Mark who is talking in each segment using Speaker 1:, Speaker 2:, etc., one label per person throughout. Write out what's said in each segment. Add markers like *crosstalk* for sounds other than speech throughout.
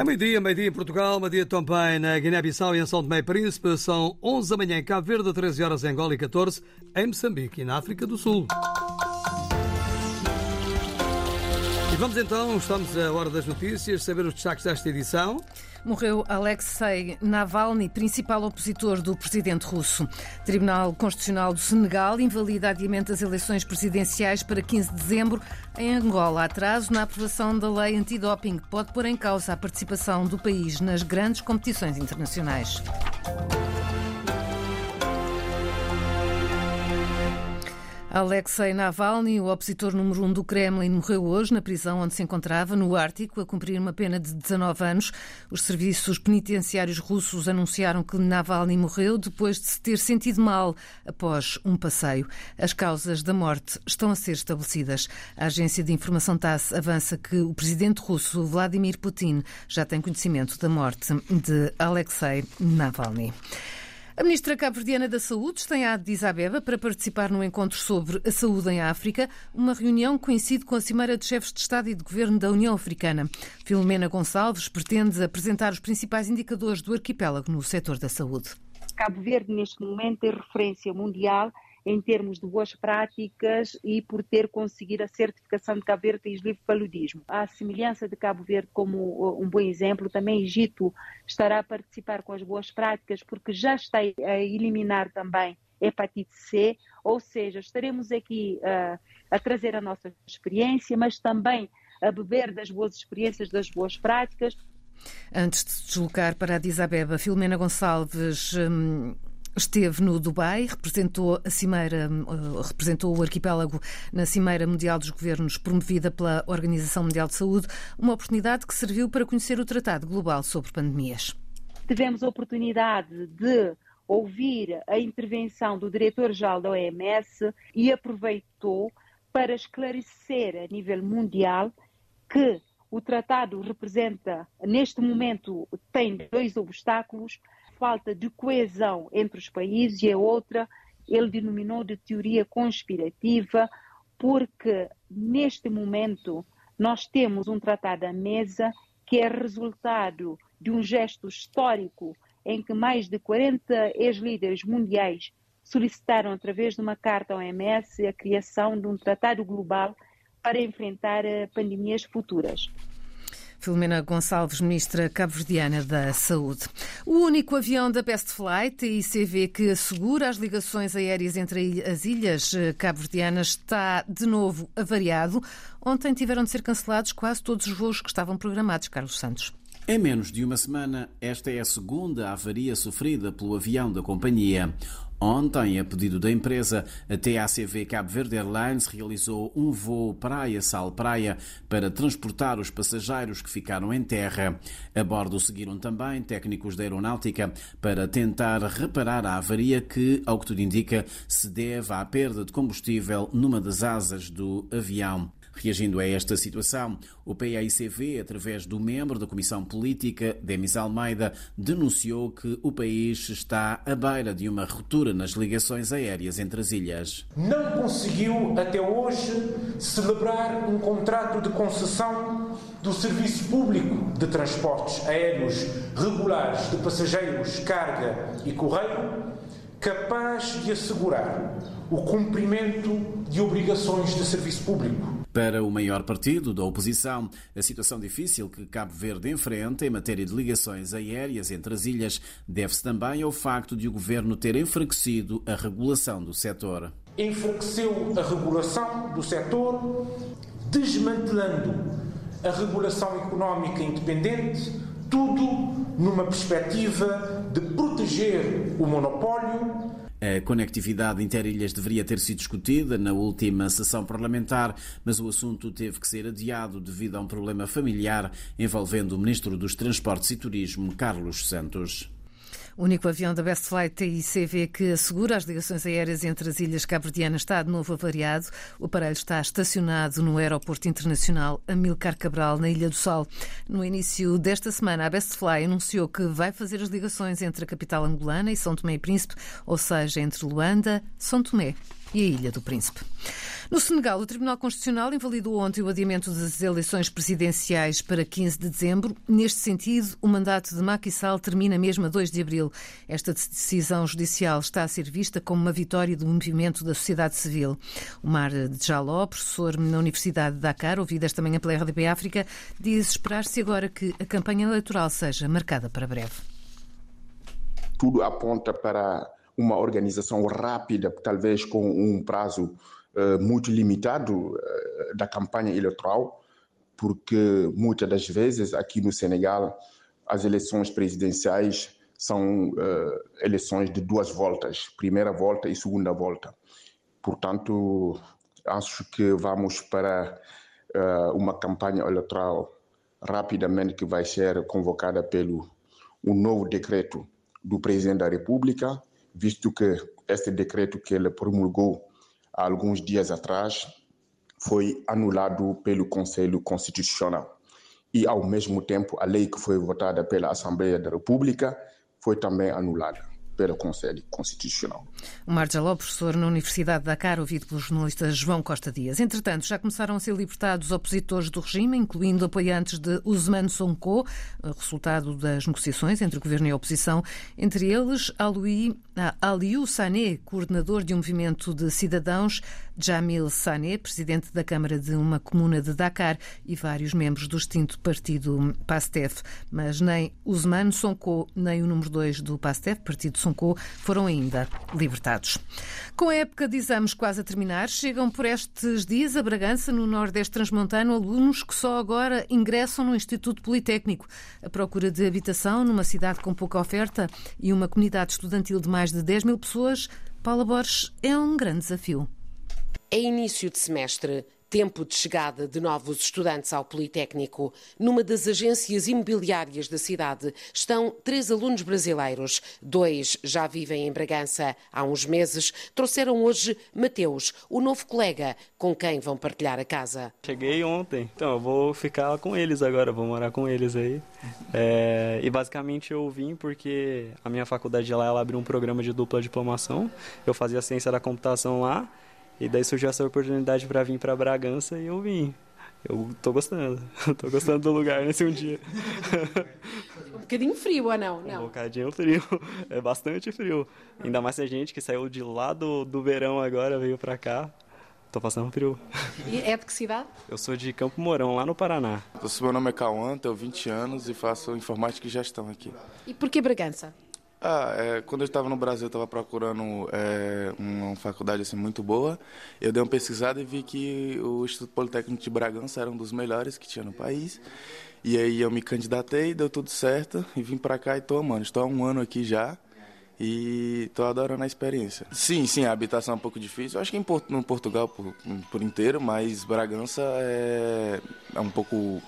Speaker 1: É meio-dia, meio-dia em Portugal, meio-dia também na Guiné-Bissau e em São Tomé e Príncipe. São 11 da manhã em Cabo Verde, 13 horas em Angola e 14 em Moçambique e na África do Sul. E vamos então, estamos à hora das notícias, saber os destaques desta edição.
Speaker 2: Morreu Alexei Navalny, principal opositor do presidente russo. Tribunal Constitucional do Senegal invalida adiamento das eleições presidenciais para 15 de dezembro. Em Angola, atraso na aprovação da lei antidoping pode pôr em causa a participação do país nas grandes competições internacionais. Alexei Navalny, o opositor número um do Kremlin, morreu hoje na prisão onde se encontrava, no Ártico, a cumprir uma pena de 19 anos. Os serviços penitenciários russos anunciaram que Navalny morreu depois de se ter sentido mal após um passeio. As causas da morte estão a ser estabelecidas. A agência de informação TASS avança que o presidente russo Vladimir Putin já tem conhecimento da morte de Alexei Navalny. A ministra cabo-verdiana da Saúde está em Addis Abeba para participar no encontro sobre a saúde em África, uma reunião coincide com a Cimeira de Chefes de Estado e de Governo da União Africana. Filomena Gonçalves pretende apresentar os principais indicadores do arquipélago no setor da saúde.
Speaker 3: Cabo Verde, neste momento, é referência mundial em termos de boas práticas e por ter conseguido a certificação de Cabo Verde livre de paludismo. A semelhança de Cabo Verde como uh, um bom exemplo, também Egito estará a participar com as boas práticas porque já está a eliminar também hepatite C, ou seja, estaremos aqui uh, a trazer a nossa experiência, mas também a beber das boas experiências, das boas práticas.
Speaker 2: Antes de deslocar para Addis Abeba, Filomena Gonçalves hum, Esteve no Dubai, representou a cimeira, eh, representou o arquipélago na Cimeira Mundial dos Governos promovida pela Organização Mundial de Saúde, uma oportunidade que serviu para conhecer o Tratado Global sobre Pandemias.
Speaker 3: Tivemos a oportunidade de ouvir a intervenção do diretor-geral da OMS e aproveitou para esclarecer a nível mundial que o tratado representa, neste momento, tem dois obstáculos falta de coesão entre os países e a outra ele denominou de teoria conspirativa, porque neste momento nós temos um tratado à mesa que é resultado de um gesto histórico em que mais de 40 ex-líderes mundiais solicitaram, através de uma carta ao OMS, a criação de um tratado global para enfrentar eh, pandemias futuras.
Speaker 2: Filomena Gonçalves, ministra cabo-verdiana da Saúde. O único avião da Best Flight, ICV, que assegura as ligações aéreas entre as ilhas eh, cabo-verdianas, está de novo avariado. Ontem tiveram de ser cancelados quase todos os voos que estavam programados, Carlos Santos.
Speaker 4: Em menos de uma semana, esta é a segunda avaria sofrida pelo avião da companhia. Ontem, a pedido da empresa, a TACV Cabo Verde Airlines realizou um voo praia-sal-praia para transportar os passageiros que ficaram em terra. A bordo seguiram também técnicos da aeronáutica para tentar reparar a avaria que, ao que tudo indica, se deve à perda de combustível numa das asas do avião. Reagindo a esta situação, o PAICV, através do membro da Comissão Política, Demis Almeida, denunciou que o país está à beira de uma ruptura nas ligações aéreas entre as ilhas.
Speaker 5: Não conseguiu até hoje celebrar um contrato de concessão do Serviço Público de Transportes Aéreos Regulares de Passageiros, Carga e Correio capaz de assegurar o cumprimento de obrigações de serviço público.
Speaker 4: Para o maior partido da oposição, a situação difícil que Cabo Verde enfrenta em matéria de ligações aéreas entre as ilhas deve-se também ao facto de o governo ter enfraquecido a regulação do setor.
Speaker 5: Enfraqueceu a regulação do setor, desmantelando a regulação económica independente, tudo numa perspectiva de proteger o monopólio
Speaker 4: a conectividade interilhas deveria ter sido discutida na última sessão parlamentar, mas o assunto teve que ser adiado devido a um problema familiar envolvendo o Ministro dos Transportes e Turismo, Carlos Santos.
Speaker 2: O único avião da Best Flight TICV que assegura as ligações aéreas entre as ilhas cabo-verdianas está de novo avariado. O aparelho está estacionado no Aeroporto Internacional Amilcar Cabral, na Ilha do Sol. No início desta semana, a Best Fly anunciou que vai fazer as ligações entre a capital angolana e São Tomé e Príncipe, ou seja, entre Luanda, São Tomé e a Ilha do Príncipe. No Senegal, o Tribunal Constitucional invalidou ontem o adiamento das eleições presidenciais para 15 de dezembro. Neste sentido, o mandato de Macky Sall termina mesmo a 2 de abril. Esta decisão judicial está a ser vista como uma vitória do movimento da sociedade civil. O Mar de Jaló, professor na Universidade de Dakar, ouvido esta manhã pela RDP África, diz esperar-se agora que a campanha eleitoral seja marcada para breve.
Speaker 6: Tudo aponta para uma organização rápida, talvez com um prazo eh, muito limitado eh, da campanha eleitoral, porque muitas das vezes aqui no Senegal as eleições presidenciais são uh, eleições de duas voltas, primeira volta e segunda volta. Portanto, acho que vamos para uh, uma campanha eleitoral rapidamente que vai ser convocada pelo um novo decreto do presidente da República, visto que este decreto que ele promulgou há alguns dias atrás, foi anulado pelo Conselho Constitucional. E, ao mesmo tempo, a lei que foi votada pela Assembleia da República foi também anulada pelo Conselho Constitucional.
Speaker 2: O Marjaló, professor na Universidade de Dakar, ouvido pelo jornalista João Costa Dias. Entretanto, já começaram a ser libertados opositores do regime, incluindo apoiantes de Usman Sonko, resultado das negociações entre o governo e a oposição, entre eles Aliou Sané, coordenador de um movimento de cidadãos, Jamil Sané, presidente da Câmara de uma comuna de Dakar, e vários membros do extinto partido PASTEF. Mas nem Usman Sonko, nem o número 2 do PASTEF, partido Sonko, foram ainda libertados. Com a época de exames quase a terminar, chegam por estes dias a Bragança, no Nordeste Transmontano, alunos que só agora ingressam no Instituto Politécnico. A procura de habitação numa cidade com pouca oferta e uma comunidade estudantil de mais de 10 mil pessoas, Paula Borges, é um grande desafio.
Speaker 7: É início de semestre tempo de chegada de novos estudantes ao Politécnico. Numa das agências imobiliárias da cidade estão três alunos brasileiros. Dois já vivem em Bragança há uns meses. Trouxeram hoje Mateus, o novo colega com quem vão partilhar a casa.
Speaker 8: Cheguei ontem, então eu vou ficar com eles agora, vou morar com eles aí. É, e basicamente eu vim porque a minha faculdade lá ela abriu um programa de dupla diplomação. Eu fazia ciência da computação lá e daí surgiu essa oportunidade para vir para Bragança e eu vim. Eu tô gostando. *laughs* tô gostando do lugar nesse um dia. *laughs*
Speaker 7: um bocadinho frio ou não?
Speaker 8: não? Um bocadinho frio. É bastante frio. Ainda mais a gente que saiu de lá do, do verão agora, veio para cá. Tô passando frio.
Speaker 7: E é de que cidade?
Speaker 8: Eu sou de Campo Mourão, lá no Paraná.
Speaker 9: Meu nome é Cauã, tenho 20 anos e faço informática e gestão aqui.
Speaker 7: E por que Bragança?
Speaker 9: Ah, é, quando eu estava no Brasil, eu estava procurando é, uma faculdade assim, muito boa. Eu dei uma pesquisada e vi que o Instituto Politécnico de Bragança era um dos melhores que tinha no país. E aí eu me candidatei, deu tudo certo e vim para cá e estou amando. Estou há um ano aqui já e estou adorando a experiência. Sim, sim, a habitação é um pouco difícil. Eu acho que em Porto, no Portugal por, por inteiro, mas Bragança é, é um pouco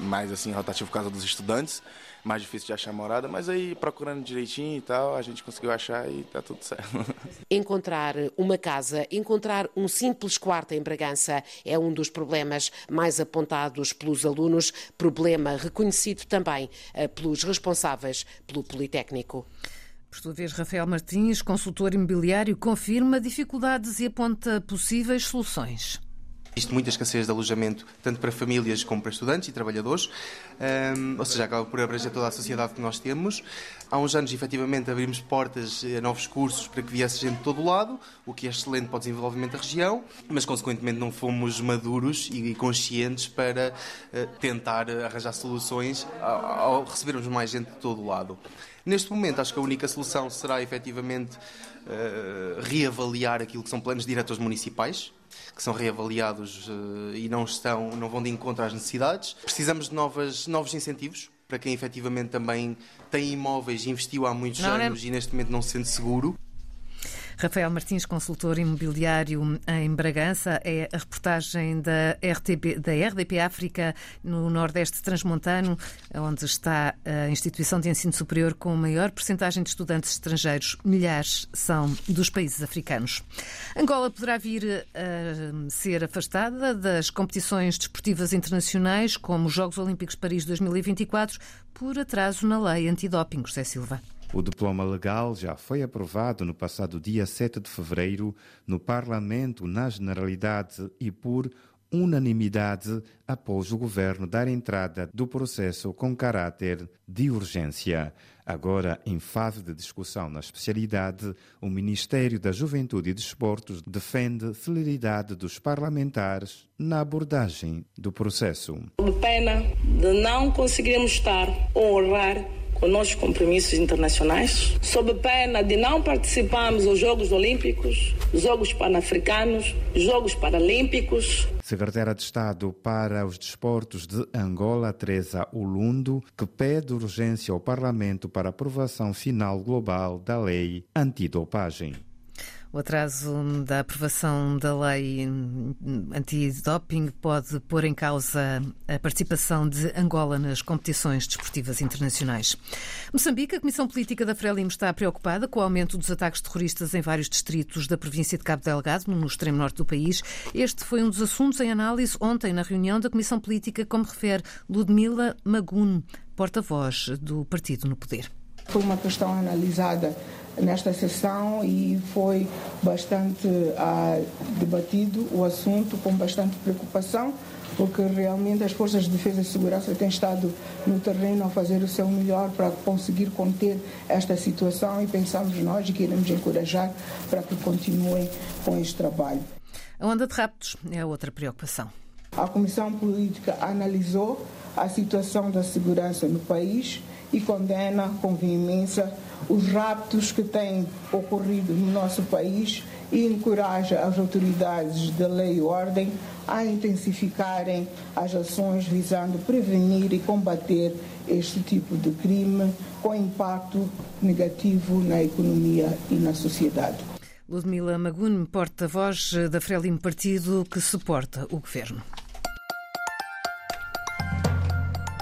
Speaker 9: mais assim rotativo por causa dos estudantes mais difícil de achar morada, mas aí procurando direitinho e tal, a gente conseguiu achar e tá tudo certo. *laughs*
Speaker 7: Encontrar uma casa, encontrar um simples quarto em Bragança é um dos problemas mais apontados pelos alunos, problema reconhecido também eh, pelos responsáveis pelo Politécnico.
Speaker 2: Por sua vez, Rafael Martins, consultor imobiliário, confirma dificuldades e aponta possíveis soluções.
Speaker 10: Existe muita escassez de alojamento, tanto para famílias como para estudantes e trabalhadores, um, ou seja, acaba por abranger toda a sociedade que nós temos. Há uns anos, efetivamente, abrimos portas a novos cursos para que viesse gente de todo o lado, o que é excelente para o desenvolvimento da região, mas, consequentemente, não fomos maduros e conscientes para uh, tentar arranjar soluções ao, ao recebermos mais gente de todo o lado. Neste momento, acho que a única solução será, efetivamente, uh, reavaliar aquilo que são planos diretores municipais, que são reavaliados uh, e não, estão, não vão de encontro às necessidades. Precisamos de novas, novos incentivos para quem efetivamente também tem imóveis e investiu há muitos não, anos não. e neste momento não se sente seguro.
Speaker 2: Rafael Martins, consultor imobiliário em Bragança, é a reportagem da, RTP, da RDP África no Nordeste Transmontano, onde está a instituição de ensino superior com a maior percentagem de estudantes estrangeiros. Milhares são dos países africanos. Angola poderá vir a ser afastada das competições desportivas internacionais, como os Jogos Olímpicos de Paris 2024, por atraso na lei antidoping. José Silva.
Speaker 11: O diploma legal já foi aprovado no passado dia 7 de fevereiro no Parlamento, na Generalidade e por unanimidade após o governo dar entrada do processo com caráter de urgência. Agora, em fase de discussão na especialidade, o Ministério da Juventude e Desportos defende celeridade dos parlamentares na abordagem do processo.
Speaker 12: Pena de não conseguirmos estar ou honrar com nossos compromissos internacionais, sob pena de não participarmos dos Jogos Olímpicos, Jogos Pan-Africanos, Jogos Paralímpicos.
Speaker 11: Secretária de Estado para os Desportos de Angola, Teresa Ulundo, que pede urgência ao Parlamento para aprovação final global da lei antidopagem.
Speaker 2: O atraso da aprovação da lei antidoping pode pôr em causa a participação de Angola nas competições desportivas internacionais. Moçambique, a Comissão Política da Frelimo está preocupada com o aumento dos ataques terroristas em vários distritos da província de Cabo Delgado, no extremo norte do país. Este foi um dos assuntos em análise ontem na reunião da Comissão Política, como refere Ludmila Magun, porta-voz do partido no poder.
Speaker 13: Foi uma questão analisada nesta sessão e foi bastante ah, debatido o assunto com bastante preocupação, porque realmente as forças de defesa e segurança têm estado no terreno a fazer o seu melhor para conseguir conter esta situação e pensamos nós e queremos encorajar para que continuem com este trabalho.
Speaker 2: A onda de raptos é outra preocupação.
Speaker 13: A Comissão Política analisou a situação da segurança no país e condena com veemência os raptos que têm ocorrido no nosso país e encoraja as autoridades de lei e ordem a intensificarem as ações visando prevenir e combater este tipo de crime com impacto negativo na economia e na sociedade.
Speaker 2: Ludmila Magun, porta-voz da Frelimo Partido que suporta o governo.